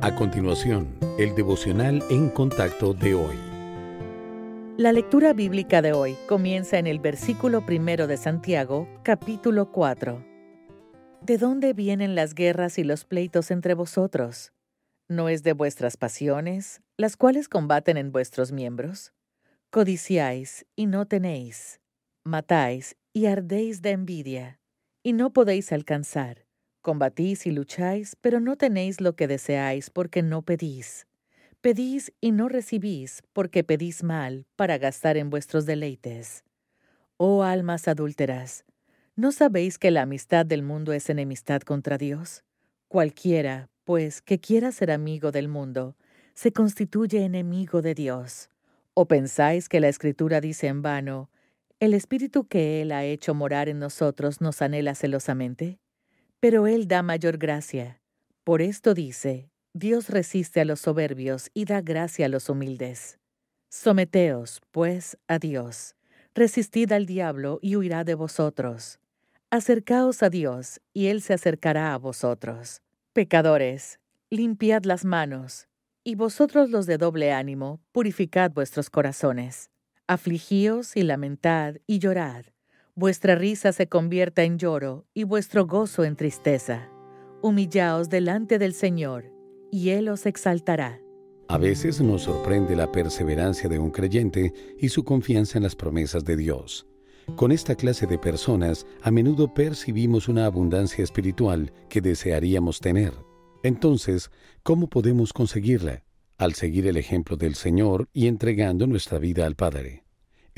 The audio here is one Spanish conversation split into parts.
A continuación, el devocional en contacto de hoy. La lectura bíblica de hoy comienza en el versículo primero de Santiago, capítulo 4. ¿De dónde vienen las guerras y los pleitos entre vosotros? ¿No es de vuestras pasiones, las cuales combaten en vuestros miembros? Codiciáis y no tenéis, matáis y ardéis de envidia, y no podéis alcanzar Combatís y lucháis, pero no tenéis lo que deseáis porque no pedís. Pedís y no recibís porque pedís mal para gastar en vuestros deleites. Oh almas adúlteras, ¿no sabéis que la amistad del mundo es enemistad contra Dios? Cualquiera, pues, que quiera ser amigo del mundo, se constituye enemigo de Dios. ¿O pensáis que la Escritura dice en vano, el Espíritu que Él ha hecho morar en nosotros nos anhela celosamente? Pero Él da mayor gracia. Por esto dice, Dios resiste a los soberbios y da gracia a los humildes. Someteos, pues, a Dios. Resistid al diablo y huirá de vosotros. Acercaos a Dios y Él se acercará a vosotros. Pecadores, limpiad las manos, y vosotros los de doble ánimo, purificad vuestros corazones. Afligíos y lamentad y llorad vuestra risa se convierta en lloro y vuestro gozo en tristeza. Humillaos delante del Señor, y Él os exaltará. A veces nos sorprende la perseverancia de un creyente y su confianza en las promesas de Dios. Con esta clase de personas a menudo percibimos una abundancia espiritual que desearíamos tener. Entonces, ¿cómo podemos conseguirla? Al seguir el ejemplo del Señor y entregando nuestra vida al Padre.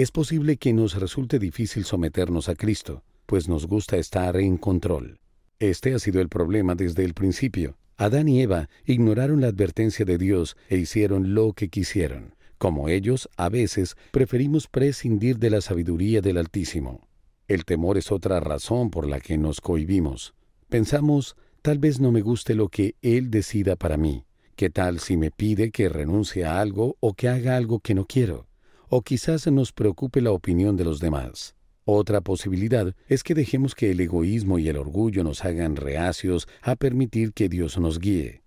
Es posible que nos resulte difícil someternos a Cristo, pues nos gusta estar en control. Este ha sido el problema desde el principio. Adán y Eva ignoraron la advertencia de Dios e hicieron lo que quisieron. Como ellos, a veces preferimos prescindir de la sabiduría del Altísimo. El temor es otra razón por la que nos cohibimos. Pensamos, tal vez no me guste lo que Él decida para mí. ¿Qué tal si me pide que renuncie a algo o que haga algo que no quiero? O quizás nos preocupe la opinión de los demás. Otra posibilidad es que dejemos que el egoísmo y el orgullo nos hagan reacios a permitir que Dios nos guíe.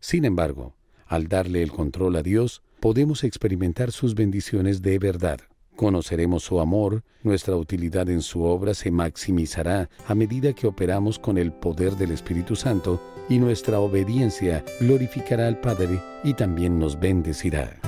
Sin embargo, al darle el control a Dios, podemos experimentar sus bendiciones de verdad. Conoceremos su amor, nuestra utilidad en su obra se maximizará a medida que operamos con el poder del Espíritu Santo y nuestra obediencia glorificará al Padre y también nos bendecirá.